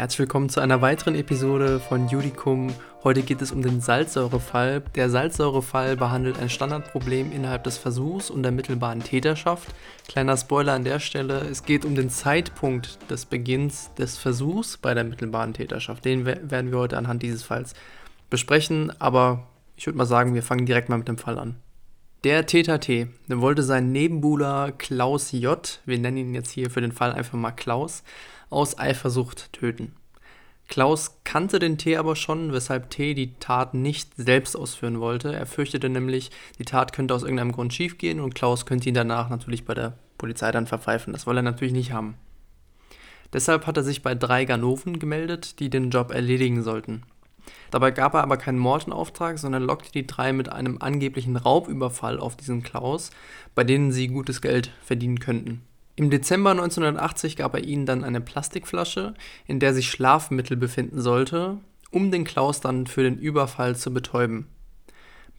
Herzlich willkommen zu einer weiteren Episode von Judicum. Heute geht es um den Salzsäurefall. Der Salzsäurefall behandelt ein Standardproblem innerhalb des Versuchs und der mittelbaren Täterschaft. Kleiner Spoiler an der Stelle, es geht um den Zeitpunkt des Beginns des Versuchs bei der mittelbaren Täterschaft. Den werden wir heute anhand dieses Falls besprechen, aber ich würde mal sagen, wir fangen direkt mal mit dem Fall an. Der Täter T der wollte seinen Nebenbuhler Klaus J., wir nennen ihn jetzt hier für den Fall einfach mal Klaus, aus Eifersucht töten. Klaus kannte den T aber schon, weshalb T die Tat nicht selbst ausführen wollte. Er fürchtete nämlich, die Tat könnte aus irgendeinem Grund schiefgehen und Klaus könnte ihn danach natürlich bei der Polizei dann verpfeifen. Das wollte er natürlich nicht haben. Deshalb hat er sich bei drei Ganoven gemeldet, die den Job erledigen sollten. Dabei gab er aber keinen Mord in Auftrag, sondern lockte die drei mit einem angeblichen Raubüberfall auf diesen Klaus, bei denen sie gutes Geld verdienen könnten. Im Dezember 1980 gab er ihnen dann eine Plastikflasche, in der sich Schlafmittel befinden sollte, um den Klaus dann für den Überfall zu betäuben.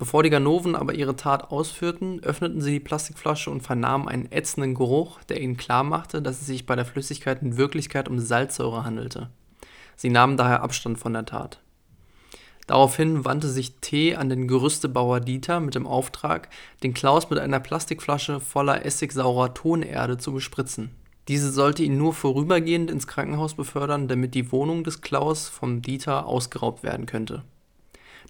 Bevor die Ganoven aber ihre Tat ausführten, öffneten sie die Plastikflasche und vernahmen einen ätzenden Geruch, der ihnen klarmachte, dass es sich bei der Flüssigkeit in Wirklichkeit um Salzsäure handelte. Sie nahmen daher Abstand von der Tat. Daraufhin wandte sich T. an den Gerüstebauer Dieter mit dem Auftrag, den Klaus mit einer Plastikflasche voller essigsaurer Tonerde zu bespritzen. Diese sollte ihn nur vorübergehend ins Krankenhaus befördern, damit die Wohnung des Klaus vom Dieter ausgeraubt werden könnte.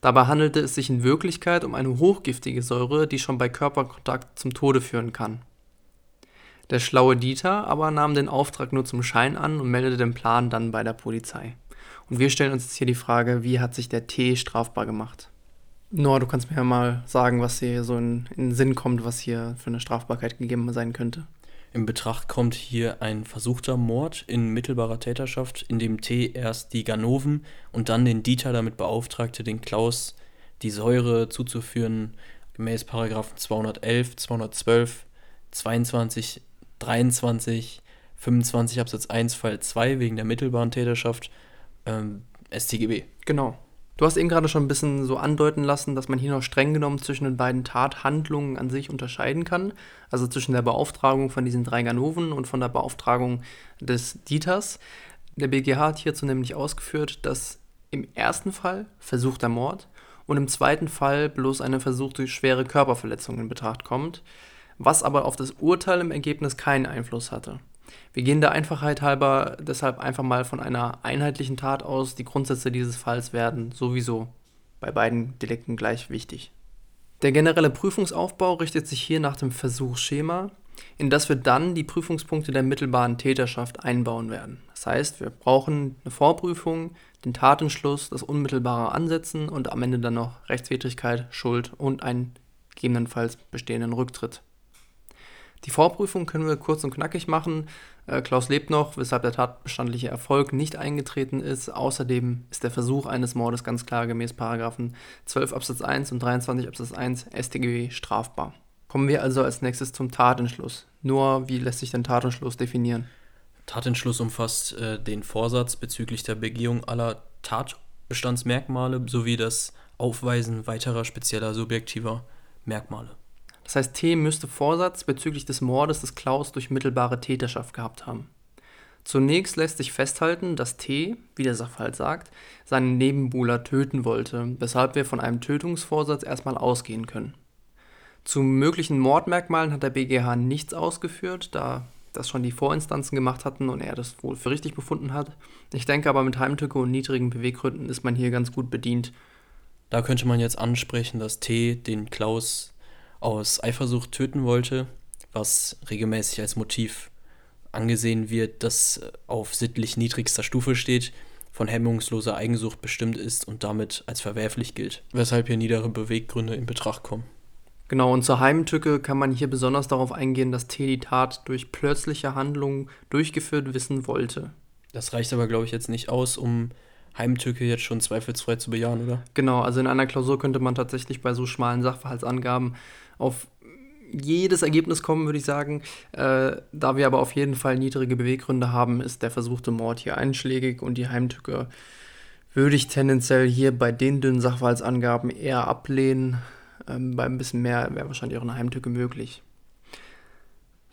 Dabei handelte es sich in Wirklichkeit um eine hochgiftige Säure, die schon bei Körperkontakt zum Tode führen kann. Der schlaue Dieter aber nahm den Auftrag nur zum Schein an und meldete den Plan dann bei der Polizei. Und wir stellen uns jetzt hier die Frage, wie hat sich der T strafbar gemacht? Noah, du kannst mir ja mal sagen, was hier so in, in den Sinn kommt, was hier für eine Strafbarkeit gegeben sein könnte. In Betracht kommt hier ein versuchter Mord in mittelbarer Täterschaft, in dem T erst die Ganoven und dann den Dieter damit beauftragte, den Klaus die Säure zuzuführen, gemäß Paragraphen 211, 212, 22, 23, 25 Absatz 1 Fall 2 wegen der mittelbaren Täterschaft ähm, StGB. Genau. Du hast eben gerade schon ein bisschen so andeuten lassen, dass man hier noch streng genommen zwischen den beiden Tathandlungen an sich unterscheiden kann. Also zwischen der Beauftragung von diesen drei Ganoven und von der Beauftragung des Dieters. Der BGH hat hierzu nämlich ausgeführt, dass im ersten Fall versuchter Mord und im zweiten Fall bloß eine versuchte schwere Körperverletzung in Betracht kommt, was aber auf das Urteil im Ergebnis keinen Einfluss hatte. Wir gehen der Einfachheit halber deshalb einfach mal von einer einheitlichen Tat aus. Die Grundsätze dieses Falls werden sowieso bei beiden Delikten gleich wichtig. Der generelle Prüfungsaufbau richtet sich hier nach dem Versuchsschema, in das wir dann die Prüfungspunkte der mittelbaren Täterschaft einbauen werden. Das heißt, wir brauchen eine Vorprüfung, den Tatentschluss, das unmittelbare Ansetzen und am Ende dann noch Rechtswidrigkeit, Schuld und einen gegebenenfalls bestehenden Rücktritt. Die Vorprüfung können wir kurz und knackig machen. Äh, Klaus lebt noch, weshalb der tatbestandliche Erfolg nicht eingetreten ist. Außerdem ist der Versuch eines Mordes ganz klar gemäß Paragraphen 12 Absatz 1 und 23 Absatz 1 StGB strafbar. Kommen wir also als nächstes zum Tatentschluss. Nur, wie lässt sich denn Tatentschluss definieren? Tatentschluss umfasst äh, den Vorsatz bezüglich der Begehung aller Tatbestandsmerkmale sowie das Aufweisen weiterer spezieller subjektiver Merkmale. Das heißt, T müsste Vorsatz bezüglich des Mordes des Klaus durch mittelbare Täterschaft gehabt haben. Zunächst lässt sich festhalten, dass T, wie der Sachverhalt sagt, seinen Nebenbuhler töten wollte, weshalb wir von einem Tötungsvorsatz erstmal ausgehen können. Zu möglichen Mordmerkmalen hat der BGH nichts ausgeführt, da das schon die Vorinstanzen gemacht hatten und er das wohl für richtig befunden hat. Ich denke aber mit Heimtücke und niedrigen Beweggründen ist man hier ganz gut bedient. Da könnte man jetzt ansprechen, dass T den Klaus aus Eifersucht töten wollte, was regelmäßig als Motiv angesehen wird, das auf sittlich niedrigster Stufe steht, von hemmungsloser Eigensucht bestimmt ist und damit als verwerflich gilt, weshalb hier niedere Beweggründe in Betracht kommen. Genau, und zur Heimtücke kann man hier besonders darauf eingehen, dass T die Tat durch plötzliche Handlungen durchgeführt wissen wollte. Das reicht aber, glaube ich, jetzt nicht aus, um Heimtücke jetzt schon zweifelsfrei zu bejahen, oder? Genau, also in einer Klausur könnte man tatsächlich bei so schmalen Sachverhaltsangaben auf jedes Ergebnis kommen, würde ich sagen. Äh, da wir aber auf jeden Fall niedrige Beweggründe haben, ist der versuchte Mord hier einschlägig und die Heimtücke würde ich tendenziell hier bei den dünnen Sachverhaltsangaben eher ablehnen. Ähm, bei ein bisschen mehr wäre wahrscheinlich auch eine Heimtücke möglich.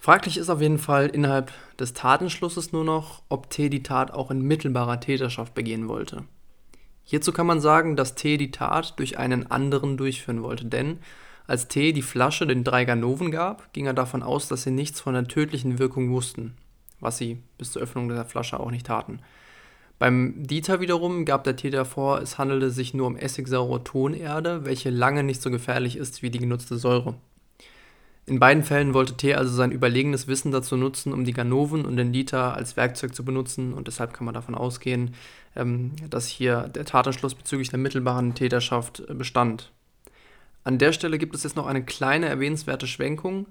Fraglich ist auf jeden Fall innerhalb des Tatenschlusses nur noch, ob T die Tat auch in mittelbarer Täterschaft begehen wollte. Hierzu kann man sagen, dass T die Tat durch einen anderen durchführen wollte, denn als T die Flasche den drei Ganoven gab, ging er davon aus, dass sie nichts von der tödlichen Wirkung wussten, was sie bis zur Öffnung der Flasche auch nicht taten. Beim Dieter wiederum gab der Täter vor, es handelte sich nur um essigsaure Tonerde, welche lange nicht so gefährlich ist wie die genutzte Säure. In beiden Fällen wollte T also sein überlegenes Wissen dazu nutzen, um die Ganoven und den Dieter als Werkzeug zu benutzen und deshalb kann man davon ausgehen, ähm, dass hier der Tatanschluss bezüglich der mittelbaren Täterschaft äh, bestand. An der Stelle gibt es jetzt noch eine kleine erwähnenswerte Schwenkung.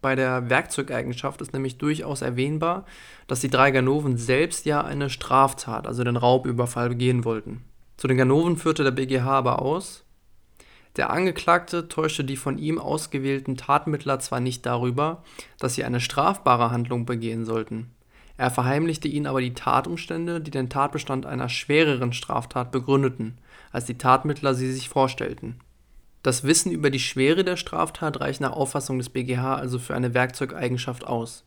Bei der Werkzeugeigenschaft ist nämlich durchaus erwähnbar, dass die drei Ganoven selbst ja eine Straftat, also den Raubüberfall, begehen wollten. Zu den Ganoven führte der BGH aber aus, der Angeklagte täuschte die von ihm ausgewählten Tatmittler zwar nicht darüber, dass sie eine strafbare Handlung begehen sollten. Er verheimlichte ihnen aber die Tatumstände, die den Tatbestand einer schwereren Straftat begründeten, als die Tatmittler sie sich vorstellten. Das Wissen über die Schwere der Straftat reicht nach Auffassung des BGH also für eine Werkzeugeigenschaft aus.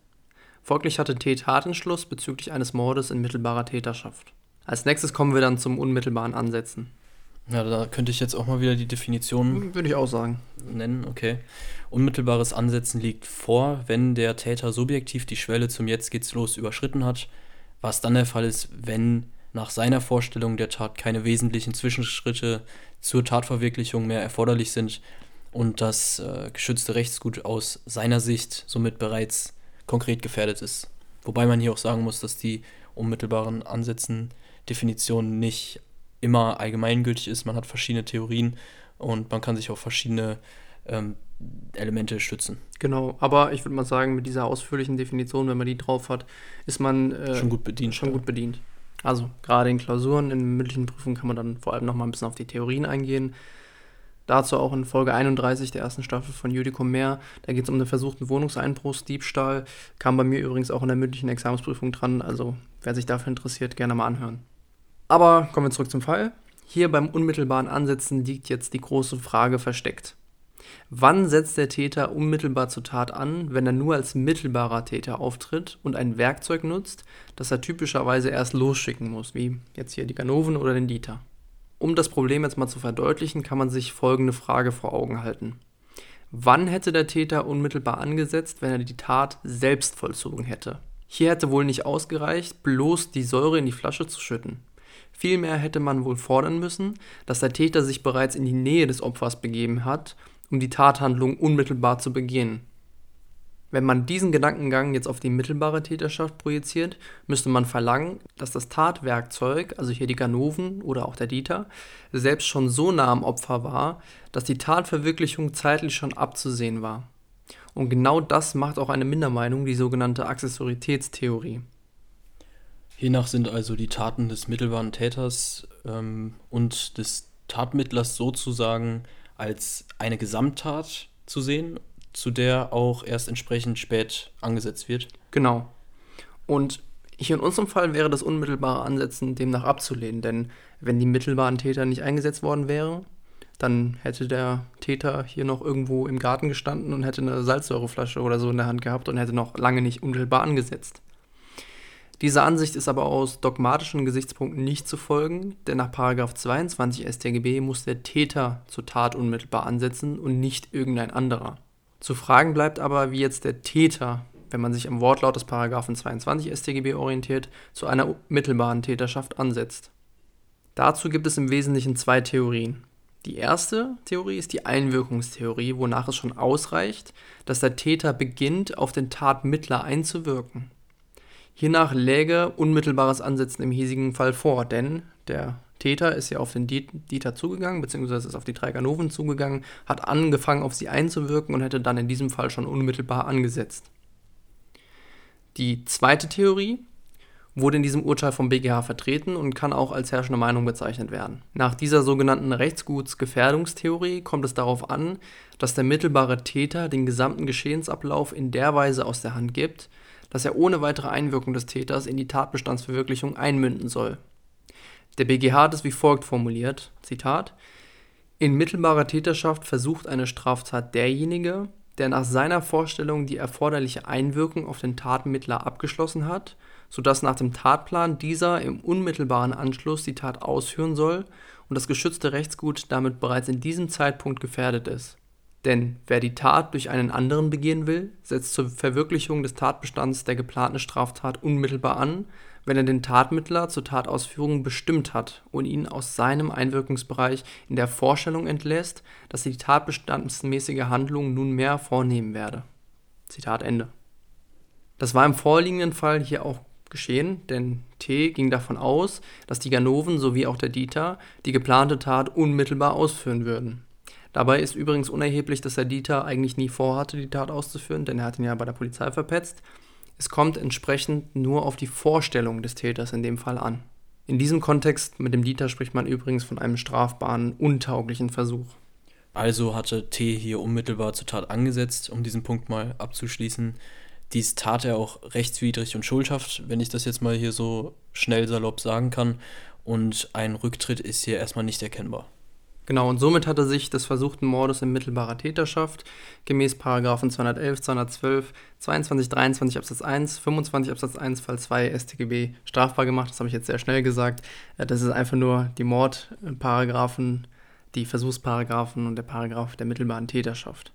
Folglich hatte T Tatentschluss bezüglich eines Mordes in mittelbarer Täterschaft. Als nächstes kommen wir dann zum unmittelbaren Ansetzen. Ja, da könnte ich jetzt auch mal wieder die Definition. Würde ich auch sagen. Nennen, okay. Unmittelbares Ansetzen liegt vor, wenn der Täter subjektiv die Schwelle zum Jetzt geht's los überschritten hat, was dann der Fall ist, wenn nach seiner Vorstellung der Tat keine wesentlichen Zwischenschritte zur Tatverwirklichung mehr erforderlich sind und das äh, geschützte Rechtsgut aus seiner Sicht somit bereits konkret gefährdet ist. Wobei man hier auch sagen muss, dass die unmittelbaren Ansätzen Definition nicht immer allgemeingültig ist. Man hat verschiedene Theorien und man kann sich auf verschiedene ähm, Elemente stützen. Genau, aber ich würde mal sagen, mit dieser ausführlichen Definition, wenn man die drauf hat, ist man äh, schon gut bedient. Schon ja. gut bedient. Also gerade in Klausuren, in mündlichen Prüfungen kann man dann vor allem noch mal ein bisschen auf die Theorien eingehen. Dazu auch in Folge 31 der ersten Staffel von Judicum mehr. Da geht es um den versuchten Wohnungseinbruchsdiebstahl. Kam bei mir übrigens auch in der mündlichen Examensprüfung dran. Also wer sich dafür interessiert, gerne mal anhören. Aber kommen wir zurück zum Fall. Hier beim unmittelbaren Ansetzen liegt jetzt die große Frage versteckt. Wann setzt der Täter unmittelbar zur Tat an, wenn er nur als mittelbarer Täter auftritt und ein Werkzeug nutzt, das er typischerweise erst losschicken muss, wie jetzt hier die Ganoven oder den Dieter? Um das Problem jetzt mal zu verdeutlichen, kann man sich folgende Frage vor Augen halten. Wann hätte der Täter unmittelbar angesetzt, wenn er die Tat selbst vollzogen hätte? Hier hätte wohl nicht ausgereicht, bloß die Säure in die Flasche zu schütten. Vielmehr hätte man wohl fordern müssen, dass der Täter sich bereits in die Nähe des Opfers begeben hat, um die Tathandlung unmittelbar zu begehen. Wenn man diesen Gedankengang jetzt auf die mittelbare Täterschaft projiziert, müsste man verlangen, dass das Tatwerkzeug, also hier die Ganoven oder auch der Dieter, selbst schon so nah am Opfer war, dass die Tatverwirklichung zeitlich schon abzusehen war. Und genau das macht auch eine Mindermeinung, die sogenannte Accessoritätstheorie. Hiernach sind also die Taten des mittelbaren Täters ähm, und des Tatmittlers sozusagen als eine Gesamttat zu sehen, zu der auch erst entsprechend spät angesetzt wird. Genau. Und hier in unserem Fall wäre das unmittelbare Ansetzen demnach abzulehnen, denn wenn die mittelbaren Täter nicht eingesetzt worden wären, dann hätte der Täter hier noch irgendwo im Garten gestanden und hätte eine Salzsäureflasche oder so in der Hand gehabt und hätte noch lange nicht unmittelbar angesetzt. Diese Ansicht ist aber aus dogmatischen Gesichtspunkten nicht zu folgen, denn nach 22 StGB muss der Täter zur Tat unmittelbar ansetzen und nicht irgendein anderer. Zu fragen bleibt aber, wie jetzt der Täter, wenn man sich am Wortlaut des 22 StGB orientiert, zu einer mittelbaren Täterschaft ansetzt. Dazu gibt es im Wesentlichen zwei Theorien. Die erste Theorie ist die Einwirkungstheorie, wonach es schon ausreicht, dass der Täter beginnt, auf den Tatmittler einzuwirken. Hiernach läge unmittelbares Ansetzen im hiesigen Fall vor, denn der Täter ist ja auf den Dieter zugegangen, beziehungsweise ist auf die drei Ganoven zugegangen, hat angefangen, auf sie einzuwirken und hätte dann in diesem Fall schon unmittelbar angesetzt. Die zweite Theorie wurde in diesem Urteil vom BGH vertreten und kann auch als herrschende Meinung bezeichnet werden. Nach dieser sogenannten Rechtsgutsgefährdungstheorie kommt es darauf an, dass der mittelbare Täter den gesamten Geschehensablauf in der Weise aus der Hand gibt, dass er ohne weitere Einwirkung des Täters in die Tatbestandsverwirklichung einmünden soll. Der BGH hat es wie folgt formuliert: Zitat: In mittelbarer Täterschaft versucht eine Straftat derjenige, der nach seiner Vorstellung die erforderliche Einwirkung auf den Tatmittler abgeschlossen hat, sodass nach dem Tatplan dieser im unmittelbaren Anschluss die Tat ausführen soll und das geschützte Rechtsgut damit bereits in diesem Zeitpunkt gefährdet ist. Denn wer die Tat durch einen anderen begehen will, setzt zur Verwirklichung des Tatbestands der geplanten Straftat unmittelbar an, wenn er den Tatmittler zur Tatausführung bestimmt hat und ihn aus seinem Einwirkungsbereich in der Vorstellung entlässt, dass er die tatbestandsmäßige Handlung nunmehr vornehmen werde. Zitat Ende. Das war im vorliegenden Fall hier auch geschehen, denn T ging davon aus, dass die Ganoven sowie auch der Dieter die geplante Tat unmittelbar ausführen würden. Dabei ist übrigens unerheblich, dass der Dieter eigentlich nie vorhatte, die Tat auszuführen, denn er hat ihn ja bei der Polizei verpetzt. Es kommt entsprechend nur auf die Vorstellung des Täters in dem Fall an. In diesem Kontext mit dem Dieter spricht man übrigens von einem strafbaren, untauglichen Versuch. Also hatte T hier unmittelbar zur Tat angesetzt, um diesen Punkt mal abzuschließen. Dies tat er auch rechtswidrig und schuldhaft, wenn ich das jetzt mal hier so schnell salopp sagen kann. Und ein Rücktritt ist hier erstmal nicht erkennbar. Genau, und somit hatte sich des versuchten Mordes in mittelbarer Täterschaft gemäß Paragraphen 211, 212, 22, 23 Absatz 1, 25 Absatz 1 Fall 2 StGB strafbar gemacht. Das habe ich jetzt sehr schnell gesagt. Äh, das ist einfach nur die Mordparagraphen, die Versuchsparagraphen und der Paragraph der mittelbaren Täterschaft.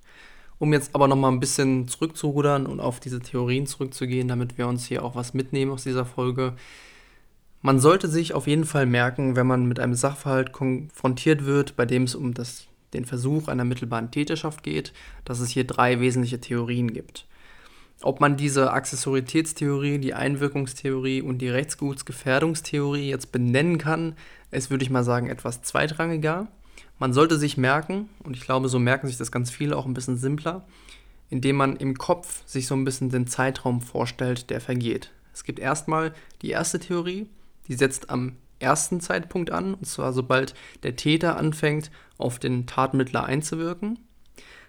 Um jetzt aber nochmal ein bisschen zurückzurudern und auf diese Theorien zurückzugehen, damit wir uns hier auch was mitnehmen aus dieser Folge. Man sollte sich auf jeden Fall merken, wenn man mit einem Sachverhalt konfrontiert wird, bei dem es um das, den Versuch einer mittelbaren Täterschaft geht, dass es hier drei wesentliche Theorien gibt. Ob man diese Accessoritätstheorie, die Einwirkungstheorie und die Rechtsgutsgefährdungstheorie jetzt benennen kann, ist, würde ich mal sagen, etwas zweitrangiger. Man sollte sich merken, und ich glaube, so merken sich das ganz viele auch ein bisschen simpler, indem man im Kopf sich so ein bisschen den Zeitraum vorstellt, der vergeht. Es gibt erstmal die erste Theorie, die setzt am ersten Zeitpunkt an, und zwar sobald der Täter anfängt, auf den Tatmittler einzuwirken.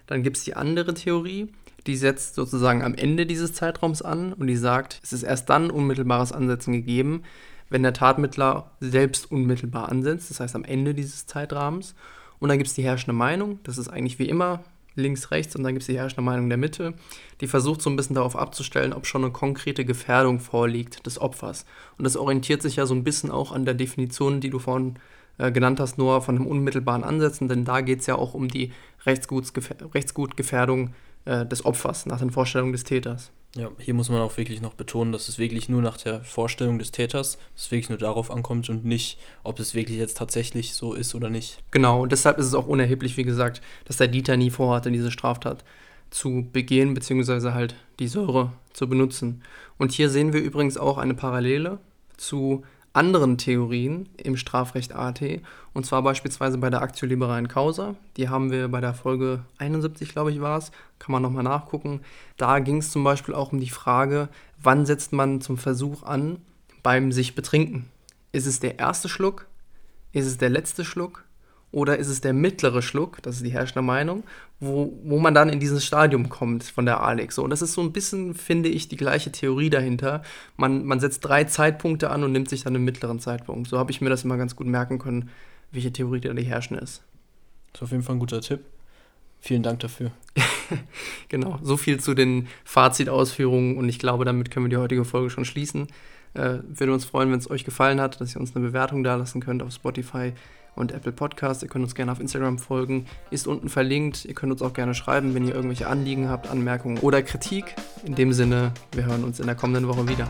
Dann gibt es die andere Theorie, die setzt sozusagen am Ende dieses Zeitraums an und die sagt, es ist erst dann unmittelbares Ansetzen gegeben, wenn der Tatmittler selbst unmittelbar ansetzt, das heißt am Ende dieses Zeitrahmens. Und dann gibt es die herrschende Meinung, das ist eigentlich wie immer links, rechts und dann gibt es die herrschende Meinung der Mitte, die versucht so ein bisschen darauf abzustellen, ob schon eine konkrete Gefährdung vorliegt des Opfers. Und das orientiert sich ja so ein bisschen auch an der Definition, die du vorhin äh, genannt hast, nur von einem unmittelbaren Ansetzen, denn da geht es ja auch um die Rechtsgutgefährdung äh, des Opfers nach den Vorstellungen des Täters. Ja, hier muss man auch wirklich noch betonen, dass es wirklich nur nach der Vorstellung des Täters, dass es wirklich nur darauf ankommt und nicht, ob es wirklich jetzt tatsächlich so ist oder nicht. Genau, und deshalb ist es auch unerheblich, wie gesagt, dass der Dieter nie vorhatte, diese Straftat zu begehen, beziehungsweise halt die Säure zu benutzen. Und hier sehen wir übrigens auch eine Parallele zu anderen Theorien im Strafrecht AT, und zwar beispielsweise bei der Actio Libera Causa. Die haben wir bei der Folge 71, glaube ich, war es, kann man nochmal nachgucken. Da ging es zum Beispiel auch um die Frage, wann setzt man zum Versuch an beim sich betrinken? Ist es der erste Schluck? Ist es der letzte Schluck? Oder ist es der mittlere Schluck, das ist die herrschende Meinung, wo, wo man dann in dieses Stadium kommt von der Alex. Und das ist so ein bisschen, finde ich, die gleiche Theorie dahinter. Man, man setzt drei Zeitpunkte an und nimmt sich dann einen mittleren Zeitpunkt. So habe ich mir das immer ganz gut merken können, welche Theorie da die herrschende ist. Das ist auf jeden Fall ein guter Tipp. Vielen Dank dafür. genau, so viel zu den Fazitausführungen und ich glaube, damit können wir die heutige Folge schon schließen. Äh, würde uns freuen, wenn es euch gefallen hat, dass ihr uns eine Bewertung da lassen könnt auf Spotify und Apple Podcast. Ihr könnt uns gerne auf Instagram folgen, ist unten verlinkt. Ihr könnt uns auch gerne schreiben, wenn ihr irgendwelche Anliegen habt, Anmerkungen oder Kritik. In dem Sinne, wir hören uns in der kommenden Woche wieder.